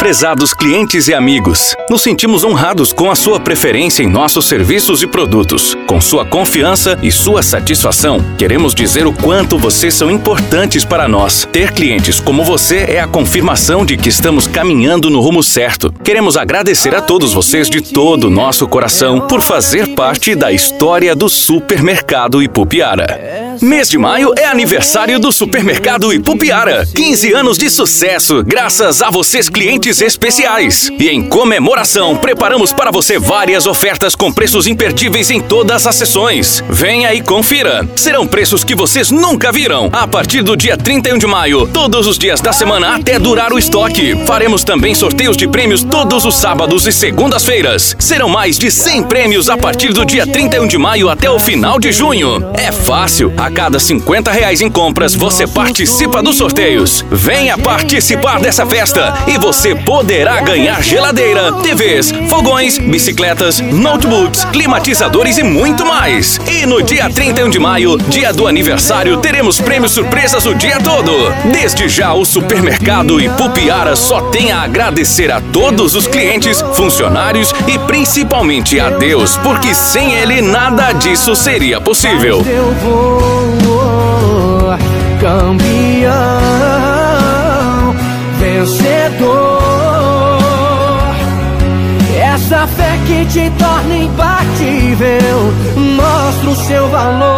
Prezados clientes e amigos, nos sentimos honrados com a sua preferência em nossos serviços e produtos. Com sua confiança e sua satisfação, queremos dizer o quanto vocês são importantes para nós. Ter clientes como você é a confirmação de que estamos caminhando no rumo certo. Queremos agradecer a todos vocês de todo o nosso coração por fazer parte da história do Supermercado Ipupiara. Mês de maio é aniversário do Supermercado Ipupiara. 15 anos de sucesso, graças a vocês clientes especiais. E em comemoração, preparamos para você várias ofertas com preços imperdíveis em todas as sessões. Venha e confira. Serão preços que vocês nunca viram. A partir do dia 31 de maio, todos os dias da semana até durar o estoque. Faremos também sorteios de prêmios todos os sábados e segundas-feiras. Serão mais de 100 prêmios a partir do dia 31 de maio até o final de junho. É fácil. A cada 50 reais em compras, você participa dos sorteios. Venha participar dessa festa e você poderá ganhar geladeira, TVs, fogões, bicicletas, notebooks, climatizadores e muito mais. E no dia 31 de maio, dia do aniversário, teremos prêmios surpresas o dia todo. Desde já, o supermercado Ipupiara só tem a agradecer a todos os clientes, funcionários e principalmente a Deus, porque sem ele nada disso seria possível. Vou, campeão, vencedor. Essa fé que te torna imbatível, mostra o seu valor.